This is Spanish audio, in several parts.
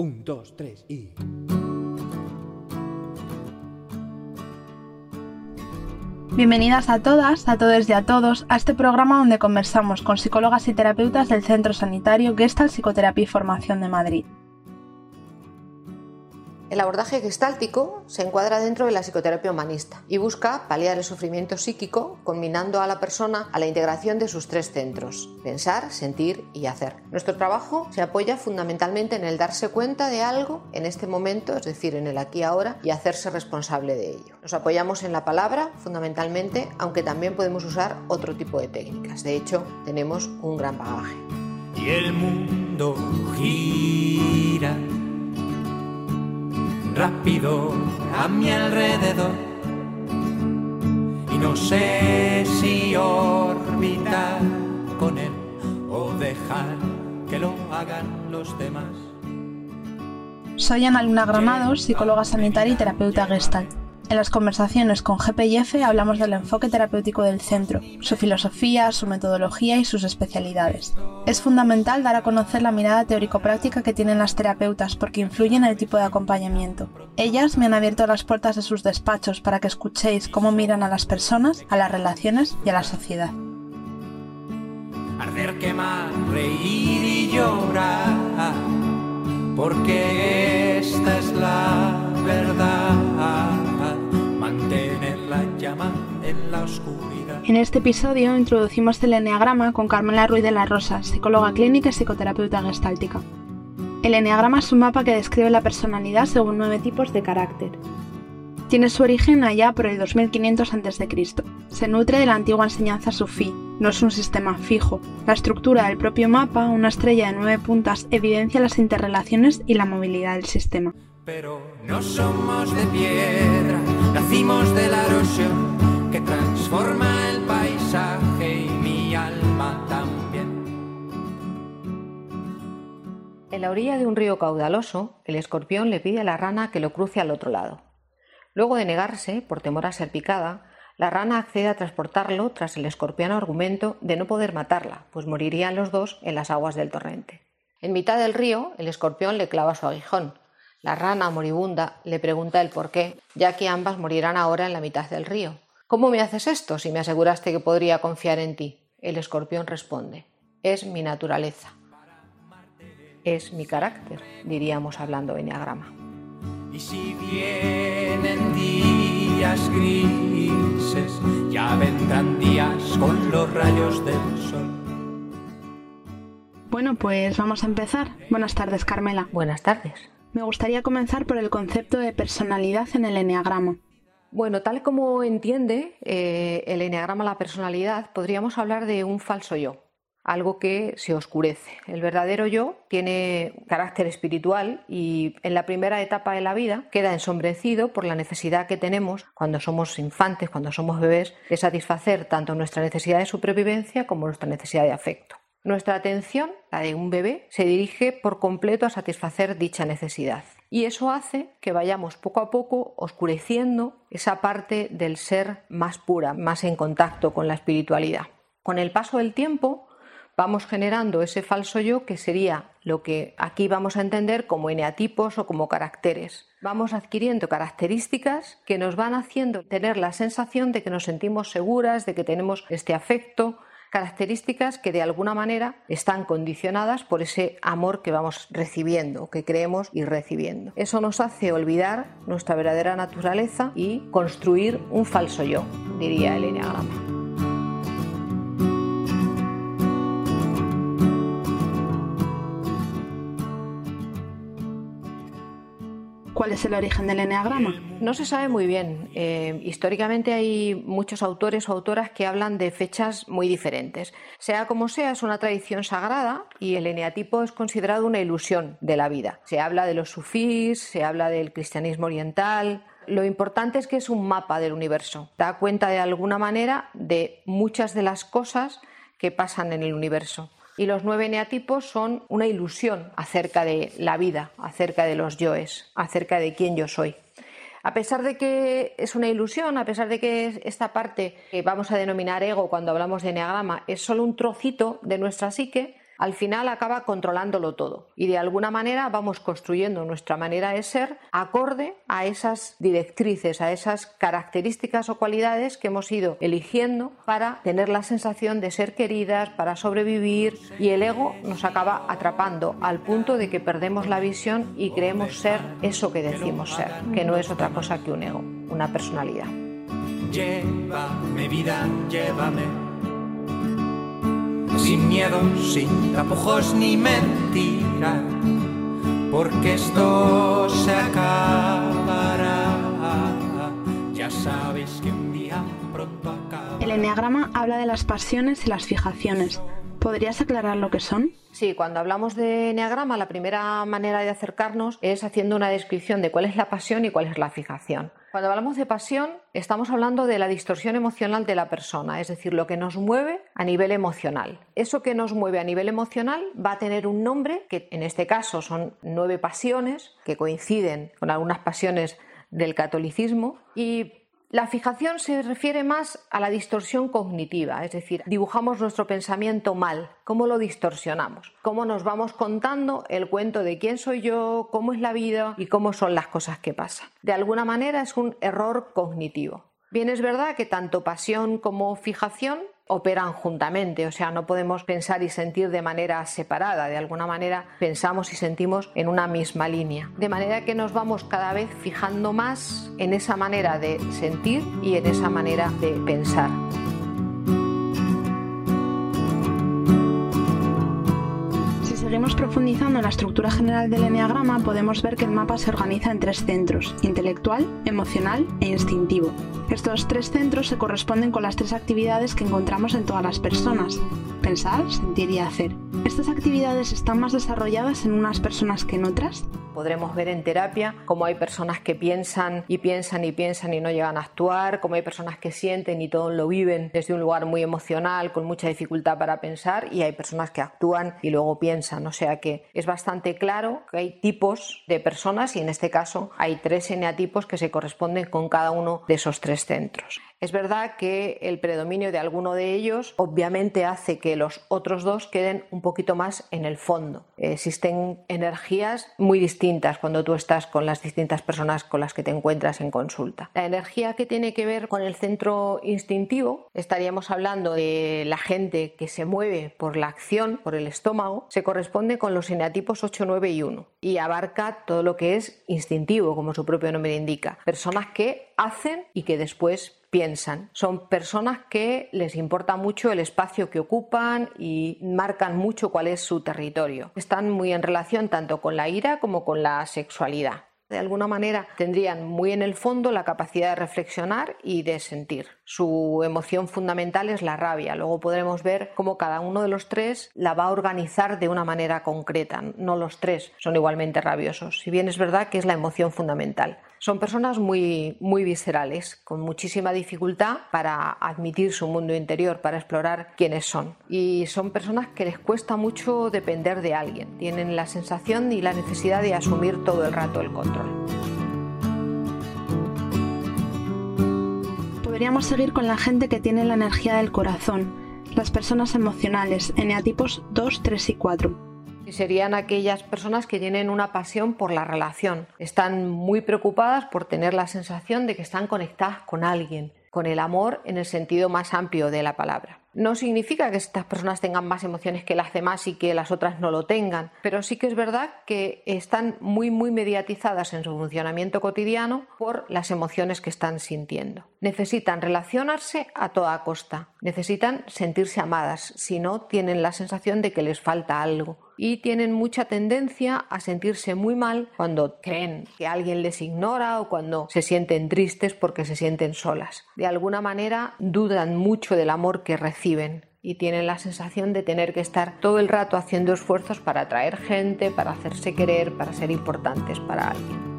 Un, dos, tres y... Bienvenidas a todas, a todos y a todos a este programa donde conversamos con psicólogas y terapeutas del Centro Sanitario Gestalt Psicoterapia y Formación de Madrid. El abordaje gestáltico se encuadra dentro de la psicoterapia humanista y busca paliar el sufrimiento psíquico combinando a la persona a la integración de sus tres centros, pensar, sentir y hacer. Nuestro trabajo se apoya fundamentalmente en el darse cuenta de algo en este momento, es decir, en el aquí y ahora, y hacerse responsable de ello. Nos apoyamos en la palabra fundamentalmente, aunque también podemos usar otro tipo de técnicas. De hecho, tenemos un gran bagaje. Y el mundo gira rápido a mi alrededor y no sé si orbitar con él o dejar que lo hagan los demás. Soy Ana Luna Granados, psicóloga sanitaria y terapeuta gestalt. En las conversaciones con GPIF hablamos del enfoque terapéutico del centro, su filosofía, su metodología y sus especialidades. Es fundamental dar a conocer la mirada teórico-práctica que tienen las terapeutas porque influye en el tipo de acompañamiento. Ellas me han abierto las puertas de sus despachos para que escuchéis cómo miran a las personas, a las relaciones y a la sociedad. Arder, quemar, reír y llorar, porque esta es la verdad en este episodio introducimos el Enneagrama con Carmela Ruiz de la Rosa, psicóloga clínica y psicoterapeuta gestáltica. El Enneagrama es un mapa que describe la personalidad según nueve tipos de carácter. Tiene su origen allá por el 2500 a.C. Se nutre de la antigua enseñanza sufí, no es un sistema fijo. La estructura del propio mapa, una estrella de nueve puntas, evidencia las interrelaciones y la movilidad del sistema. Pero no somos de piedra, nacimos de la erosión transforma el paisaje y mi alma también. En la orilla de un río caudaloso, el escorpión le pide a la rana que lo cruce al otro lado. Luego de negarse, por temor a ser picada, la rana accede a transportarlo tras el escorpión argumento de no poder matarla, pues morirían los dos en las aguas del torrente. En mitad del río, el escorpión le clava su aguijón, la rana moribunda le pregunta el por qué, ya que ambas morirán ahora en la mitad del río. ¿Cómo me haces esto si me aseguraste que podría confiar en ti? El escorpión responde, es mi naturaleza. Es mi carácter, diríamos hablando enneagrama. Y si vienen días grises, ya vendrán días con los rayos del sol. Bueno, pues vamos a empezar. Buenas tardes, Carmela. Buenas tardes. Me gustaría comenzar por el concepto de personalidad en el enneagrama. Bueno, tal como entiende eh, el enneagrama la personalidad, podríamos hablar de un falso yo, algo que se oscurece. El verdadero yo tiene carácter espiritual y en la primera etapa de la vida queda ensombrecido por la necesidad que tenemos cuando somos infantes, cuando somos bebés, de satisfacer tanto nuestra necesidad de supervivencia como nuestra necesidad de afecto. Nuestra atención, la de un bebé, se dirige por completo a satisfacer dicha necesidad. Y eso hace que vayamos poco a poco oscureciendo esa parte del ser más pura, más en contacto con la espiritualidad. Con el paso del tiempo vamos generando ese falso yo que sería lo que aquí vamos a entender como eneatipos o como caracteres. Vamos adquiriendo características que nos van haciendo tener la sensación de que nos sentimos seguras, de que tenemos este afecto, características que de alguna manera están condicionadas por ese amor que vamos recibiendo, que creemos ir recibiendo. Eso nos hace olvidar nuestra verdadera naturaleza y construir un falso yo, diría el enneagrama. ¿Cuál es el origen del enneagrama? No se sabe muy bien. Eh, históricamente hay muchos autores o autoras que hablan de fechas muy diferentes. Sea como sea, es una tradición sagrada y el eneatipo es considerado una ilusión de la vida. Se habla de los sufís, se habla del cristianismo oriental, lo importante es que es un mapa del universo. Da cuenta de alguna manera de muchas de las cosas que pasan en el universo. Y los nueve neatipos son una ilusión acerca de la vida, acerca de los yoes, acerca de quién yo soy. A pesar de que es una ilusión, a pesar de que esta parte que vamos a denominar ego cuando hablamos de enneagrama es solo un trocito de nuestra psique, al final acaba controlándolo todo y de alguna manera vamos construyendo nuestra manera de ser acorde a esas directrices, a esas características o cualidades que hemos ido eligiendo para tener la sensación de ser queridas, para sobrevivir y el ego nos acaba atrapando al punto de que perdemos la visión y creemos ser eso que decimos ser, que no es otra cosa que un ego, una personalidad. Llévame vida, llévame. Sin miedo, sin tapujos ni mentira, porque esto se acabará. Ya sabes que un día pronto acaba. El enneagrama habla de las pasiones y las fijaciones. ¿Podrías aclarar lo que son? Sí, cuando hablamos de enneagrama, la primera manera de acercarnos es haciendo una descripción de cuál es la pasión y cuál es la fijación. Cuando hablamos de pasión, estamos hablando de la distorsión emocional de la persona, es decir, lo que nos mueve a nivel emocional. Eso que nos mueve a nivel emocional va a tener un nombre, que en este caso son nueve pasiones, que coinciden con algunas pasiones del catolicismo, y la fijación se refiere más a la distorsión cognitiva, es decir, dibujamos nuestro pensamiento mal, cómo lo distorsionamos, cómo nos vamos contando el cuento de quién soy yo, cómo es la vida y cómo son las cosas que pasan. De alguna manera es un error cognitivo. Bien, es verdad que tanto pasión como fijación operan juntamente, o sea, no podemos pensar y sentir de manera separada, de alguna manera pensamos y sentimos en una misma línea, de manera que nos vamos cada vez fijando más en esa manera de sentir y en esa manera de pensar. Seguimos profundizando en la estructura general del enneagrama, podemos ver que el mapa se organiza en tres centros, intelectual, emocional e instintivo. Estos tres centros se corresponden con las tres actividades que encontramos en todas las personas, pensar, sentir y hacer. ¿Estas actividades están más desarrolladas en unas personas que en otras? Podremos ver en terapia cómo hay personas que piensan y piensan y piensan y no llegan a actuar, cómo hay personas que sienten y todo lo viven desde un lugar muy emocional, con mucha dificultad para pensar, y hay personas que actúan y luego piensan. O sea que es bastante claro que hay tipos de personas y en este caso hay tres eneatipos que se corresponden con cada uno de esos tres centros. Es verdad que el predominio de alguno de ellos obviamente hace que los otros dos queden un poquito más en el fondo. Existen energías muy distintas cuando tú estás con las distintas personas con las que te encuentras en consulta. La energía que tiene que ver con el centro instintivo, estaríamos hablando de la gente que se mueve por la acción, por el estómago, se corresponde con los eneatipos 8, 9 y 1 y abarca todo lo que es instintivo, como su propio nombre indica. Personas que hacen y que después piensan. Son personas que les importa mucho el espacio que ocupan y marcan mucho cuál es su territorio. Están muy en relación tanto con la ira como con la sexualidad. De alguna manera tendrían muy en el fondo la capacidad de reflexionar y de sentir. Su emoción fundamental es la rabia. Luego podremos ver cómo cada uno de los tres la va a organizar de una manera concreta. No los tres son igualmente rabiosos, si bien es verdad que es la emoción fundamental. Son personas muy, muy viscerales, con muchísima dificultad para admitir su mundo interior, para explorar quiénes son. Y son personas que les cuesta mucho depender de alguien. Tienen la sensación y la necesidad de asumir todo el rato el control. Podríamos seguir con la gente que tiene la energía del corazón, las personas emocionales, eneatipos 2, 3 y 4 serían aquellas personas que tienen una pasión por la relación. Están muy preocupadas por tener la sensación de que están conectadas con alguien, con el amor en el sentido más amplio de la palabra. No significa que estas personas tengan más emociones que las demás y que las otras no lo tengan, pero sí que es verdad que están muy muy mediatizadas en su funcionamiento cotidiano por las emociones que están sintiendo. Necesitan relacionarse a toda costa, necesitan sentirse amadas, si no tienen la sensación de que les falta algo y tienen mucha tendencia a sentirse muy mal cuando creen que alguien les ignora o cuando se sienten tristes porque se sienten solas. De alguna manera dudan mucho del amor que reciben y tienen la sensación de tener que estar todo el rato haciendo esfuerzos para atraer gente, para hacerse querer, para ser importantes para alguien.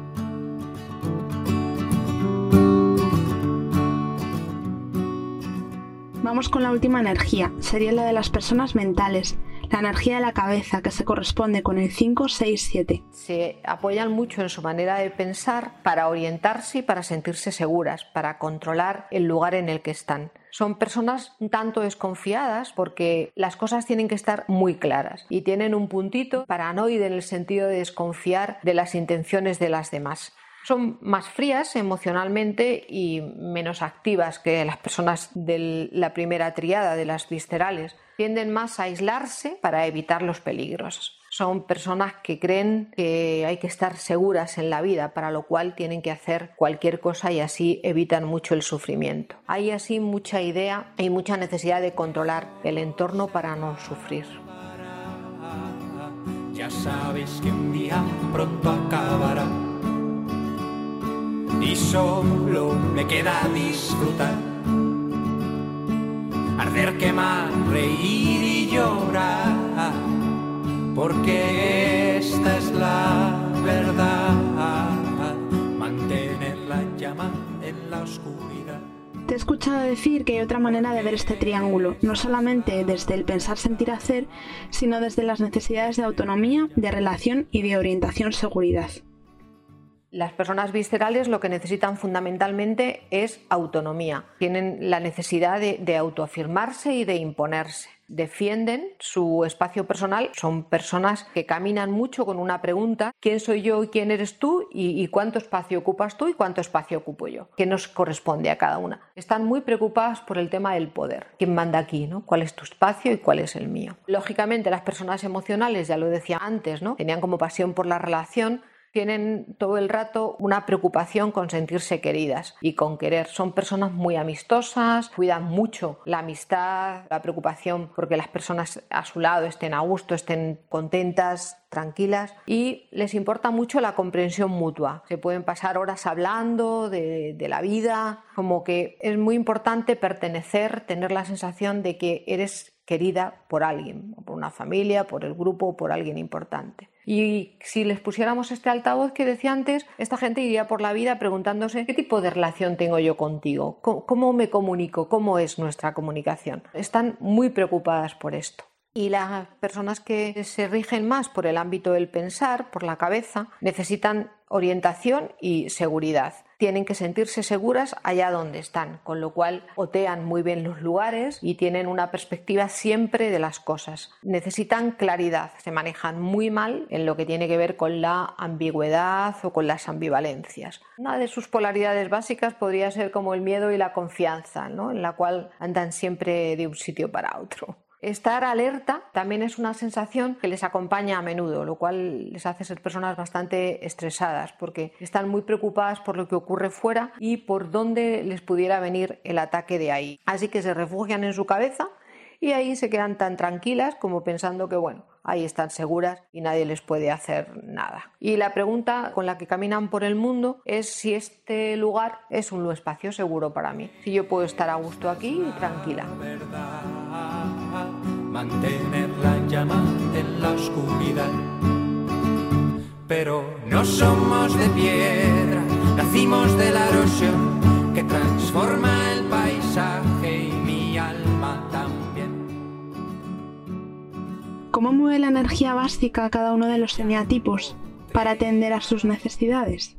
Vamos con la última energía, sería la de las personas mentales, la energía de la cabeza, que se corresponde con el 5, 6, 7. Se apoyan mucho en su manera de pensar para orientarse y para sentirse seguras, para controlar el lugar en el que están. son personas un tanto desconfiadas porque las cosas tienen que estar muy claras y tienen un puntito paranoide en el sentido de desconfiar de las intenciones de las demás. Son más frías emocionalmente y menos activas que las personas de la primera triada de las viscerales. Tienden más a aislarse para evitar los peligros. Son personas que creen que hay que estar seguras en la vida, para lo cual tienen que hacer cualquier cosa y así evitan mucho el sufrimiento. Hay así mucha idea y mucha necesidad de controlar el entorno para no sufrir. Ya sabes que un día pronto acabará y solo me queda disfrutar. Arder, quemar, reír y llorar, porque esta es la verdad. Mantener la llama en la oscuridad. Te he escuchado decir que hay otra manera de ver este triángulo, no solamente desde el pensar, sentir, hacer, sino desde las necesidades de autonomía, de relación y de orientación seguridad. Las personas viscerales lo que necesitan fundamentalmente es autonomía. Tienen la necesidad de, autoafirmarse y de imponerse. Defienden su espacio personal. Son personas que caminan mucho con una pregunta, ¿quién soy yo y quién eres tú? Y, y cuánto espacio ocupas tú y cuánto espacio ocupo yo. ¿Qué nos corresponde a cada una? Están muy preocupadas por el tema del poder. ¿Quién manda aquí? ¿no? ¿Cuál es tu espacio y cuál es el mío? Lógicamente las personas emocionales, ya lo decía antes, ¿no? tenían como pasión por la relación tienen todo el rato una preocupación con sentirse queridas y con querer. Son personas muy amistosas, cuidan mucho la amistad, la preocupación porque las personas a su lado estén a gusto, estén contentas, tranquilas y les importa mucho la comprensión mutua. Se pueden pasar horas hablando de, de, la vida, como que es muy importante pertenecer, tener la sensación de que eres querida por alguien, por una familia, por el grupo, por alguien importante. Y si les pusiéramos este altavoz que decía antes, esta gente iría por la vida preguntándose qué tipo de relación tengo yo contigo, cómo me comunico, cómo es nuestra comunicación. Están muy preocupadas por esto. Y las personas que se rigen más por el ámbito del pensar, por la cabeza, necesitan orientación y seguridad. Tienen que sentirse seguras allá donde están, con lo cual otean muy bien los lugares y tienen una perspectiva siempre de las cosas. Necesitan claridad, se manejan muy mal en lo que tiene que ver con la ambigüedad o con las ambivalencias. Una de sus polaridades básicas podría ser como el miedo y la confianza, ¿no? en la cual andan siempre de un sitio para otro. Estar alerta también es una sensación que les acompaña a menudo, lo cual les hace ser personas bastante estresadas porque están muy preocupadas por lo que ocurre fuera y por dónde les pudiera venir el ataque de ahí. Así que se refugian en su cabeza y ahí se quedan tan tranquilas como pensando que bueno, ahí están seguras y nadie les puede hacer nada. Y la pregunta con la que caminan por el mundo es si este lugar es un espacio seguro para mí, si yo puedo estar a gusto aquí y tranquila. Mantener la llama en la oscuridad. Pero no somos de piedra, nacimos de la erosión que transforma el paisaje y mi alma también. ¿Cómo mueve la energía básica a cada uno de los eneatipos para atender a sus necesidades?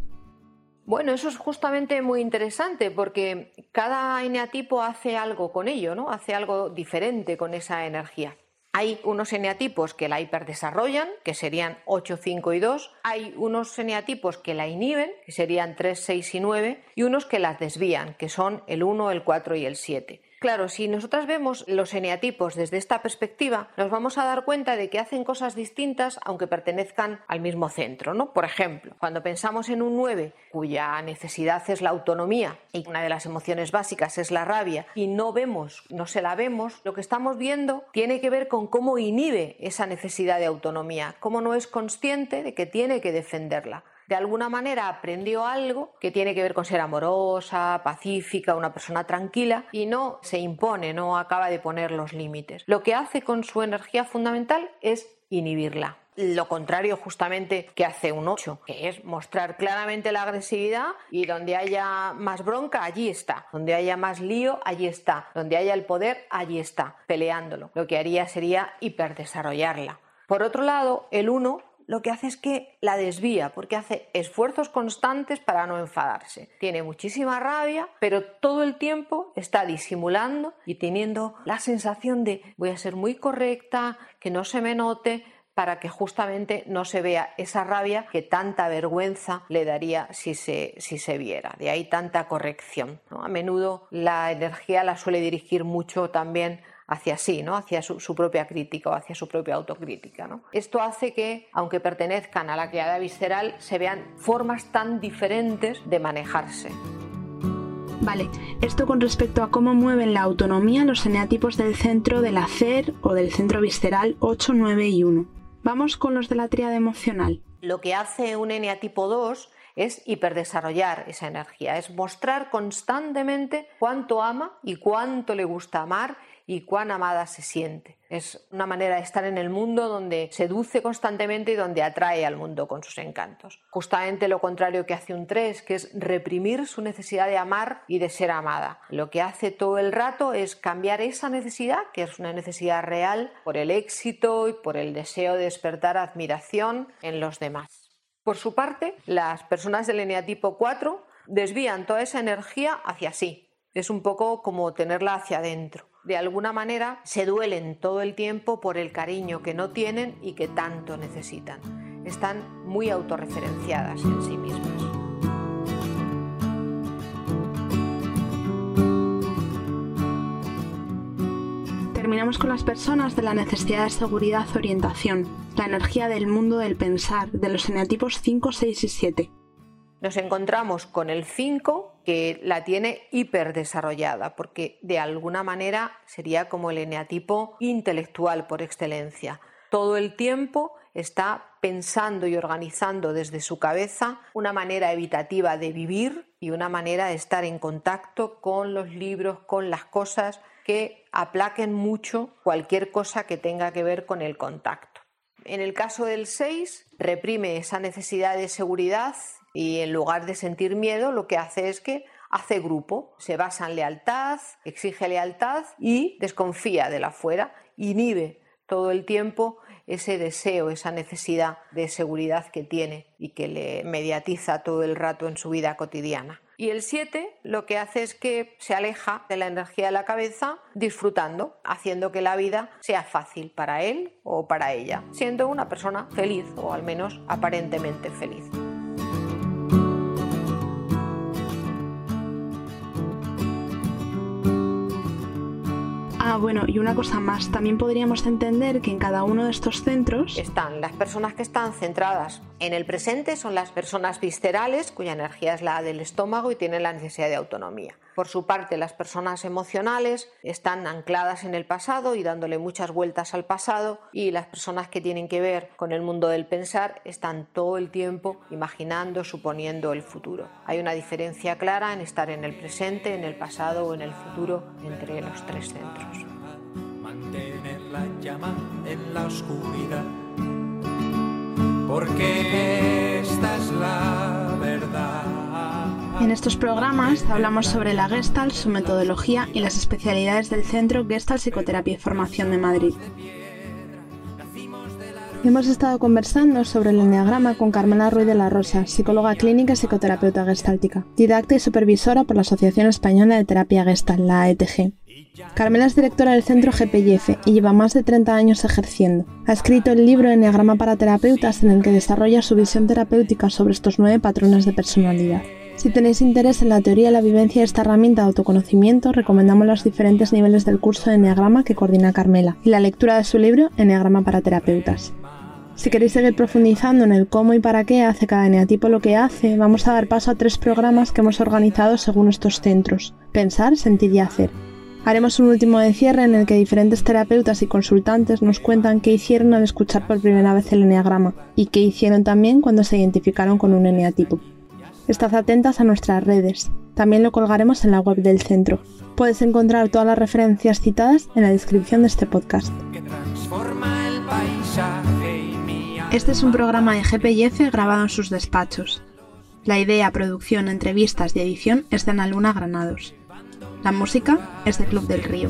Bueno, eso es justamente muy interesante porque cada eneatipo hace algo con ello, ¿no? Hace algo diferente con esa energía. Hay unos eneatipos que la hiperdesarrollan, que serían 8, 5 y 2. Hay unos eneatipos que la inhiben, que serían 3, 6 y 9. Y unos que las desvían, que son el 1, el 4 y el 7. Claro, si nosotras vemos los eneatipos desde esta perspectiva, nos vamos a dar cuenta de que hacen cosas distintas aunque pertenezcan al mismo centro, ¿no? Por ejemplo, cuando pensamos en un 9 cuya necesidad es la autonomía y una de las emociones básicas es la rabia y no vemos, no se la vemos, lo que estamos viendo tiene que ver con cómo inhibe esa necesidad de autonomía, cómo no es consciente de que tiene que defenderla de alguna manera aprendió algo que tiene que ver con ser amorosa, pacífica, una persona tranquila y no se impone, no acaba de poner los límites. Lo que hace con su energía fundamental es inhibirla. Lo contrario justamente que hace un 8, que es mostrar claramente la agresividad y donde haya más bronca, allí está. Donde haya más lío, allí está. Donde haya el poder, allí está, peleándolo. Lo que haría sería hiperdesarrollarla. Por otro lado, el 1 lo que hace es que la desvía, porque hace esfuerzos constantes para no enfadarse. Tiene muchísima rabia, pero todo el tiempo está disimulando y teniendo la sensación de voy a ser muy correcta, que no se me note, para que justamente no se vea esa rabia que tanta vergüenza le daría si se, si se viera. De ahí tanta corrección. A menudo la energía la suele dirigir mucho también hacia sí, ¿no? hacia su, propia crítica o hacia su propia autocrítica. ¿no? Esto hace que, aunque pertenezcan a la criada visceral, se vean formas tan diferentes de manejarse. Vale, esto con respecto a cómo mueven la autonomía los eneatipos del centro del hacer o del centro visceral 8, 9 y 1. Vamos con los de la tríada emocional. Lo que hace un eneatipo 2 es hiperdesarrollar esa energía, es mostrar constantemente cuánto ama y cuánto le gusta amar y cuán amada se siente. Es una manera de estar en el mundo donde seduce constantemente y donde atrae al mundo con sus encantos. Justamente lo contrario que hace un 3, que es reprimir su necesidad de amar y de ser amada. Lo que hace todo el rato es cambiar esa necesidad, que es una necesidad real, por el éxito y por el deseo de despertar admiración en los demás. Por su parte, las personas del eneatipo 4 desvían toda esa energía hacia sí. Es un poco como tenerla hacia adentro de alguna manera se duelen todo el tiempo por el cariño que no tienen y que tanto necesitan. Están muy autorreferenciadas en sí mismas. Terminamos con las personas de la necesidad de seguridad orientación, la energía del mundo del pensar, de los eneatipos 5, 6 y 7 nos encontramos con el 5 que la tiene hiperdesarrollada, porque de alguna manera sería como el eneatipo intelectual por excelencia. Todo el tiempo está pensando y organizando desde su cabeza una manera evitativa de vivir y una manera de estar en contacto con los libros, con las cosas que aplaquen mucho cualquier cosa que tenga que ver con el contacto. En el caso del 6, reprime esa necesidad de seguridad y en lugar de sentir miedo lo que hace es que hace grupo, se basa en lealtad, exige lealtad y desconfía de la fuera, inhibe todo el tiempo ese deseo, esa necesidad de seguridad que tiene y que le mediatiza todo el rato en su vida cotidiana. Y el 7 lo que hace es que se aleja de la energía de la cabeza disfrutando, haciendo que la vida sea fácil para él o para ella, siendo una persona feliz o al menos aparentemente feliz. Bueno, y una cosa más, también podríamos entender que en cada uno de estos centros están las personas que están centradas en el presente, son las personas viscerales, cuya energía es la del estómago y tienen la necesidad de autonomía. Por su parte, las personas emocionales están ancladas en el pasado y dándole muchas vueltas al pasado y las personas que tienen que ver con el mundo del pensar están todo el tiempo imaginando, suponiendo el futuro. Hay una diferencia clara en estar en el presente, en el pasado o en el futuro entre los tres centros mantener la llama en la oscuridad. Porque esta es la verdad. En estos programas hablamos sobre la Gestalt, su metodología y las especialidades del Centro Gestalt Psicoterapia y Formación de Madrid. Hemos estado conversando sobre el enneagrama con Carmela Ruiz de la Rosa, psicóloga clínica y psicoterapeuta gestáltica, didacta y supervisora por la Asociación Española de Terapia Gestalt, la AETG. Carmela es directora del centro GPIF y lleva más de 30 años ejerciendo. Ha escrito el libro Enneagrama para terapeutas en el que desarrolla su visión terapéutica sobre estos nueve patrones de personalidad. Si tenéis interés en la teoría y la vivencia de esta herramienta de autoconocimiento, recomendamos los diferentes niveles del curso de Enneagrama que coordina Carmela y la lectura de su libro Enneagrama para terapeutas. Si queréis seguir profundizando en el cómo y para qué hace cada eneatipo lo que hace, vamos a dar paso a tres programas que hemos organizado según estos centros. Pensar, sentir y hacer. Haremos un último de cierre en el que diferentes terapeutas y consultantes nos cuentan qué hicieron al escuchar por primera vez el eneagrama y qué hicieron también cuando se identificaron con un eneatipo. Estad atentas a nuestras redes. También lo colgaremos en la web del centro. Puedes encontrar todas las referencias citadas en la descripción de este podcast. Este es un programa de GPF grabado en sus despachos. La idea, producción, entrevistas y edición es de Ana Luna Granados. La música es de Club del Río.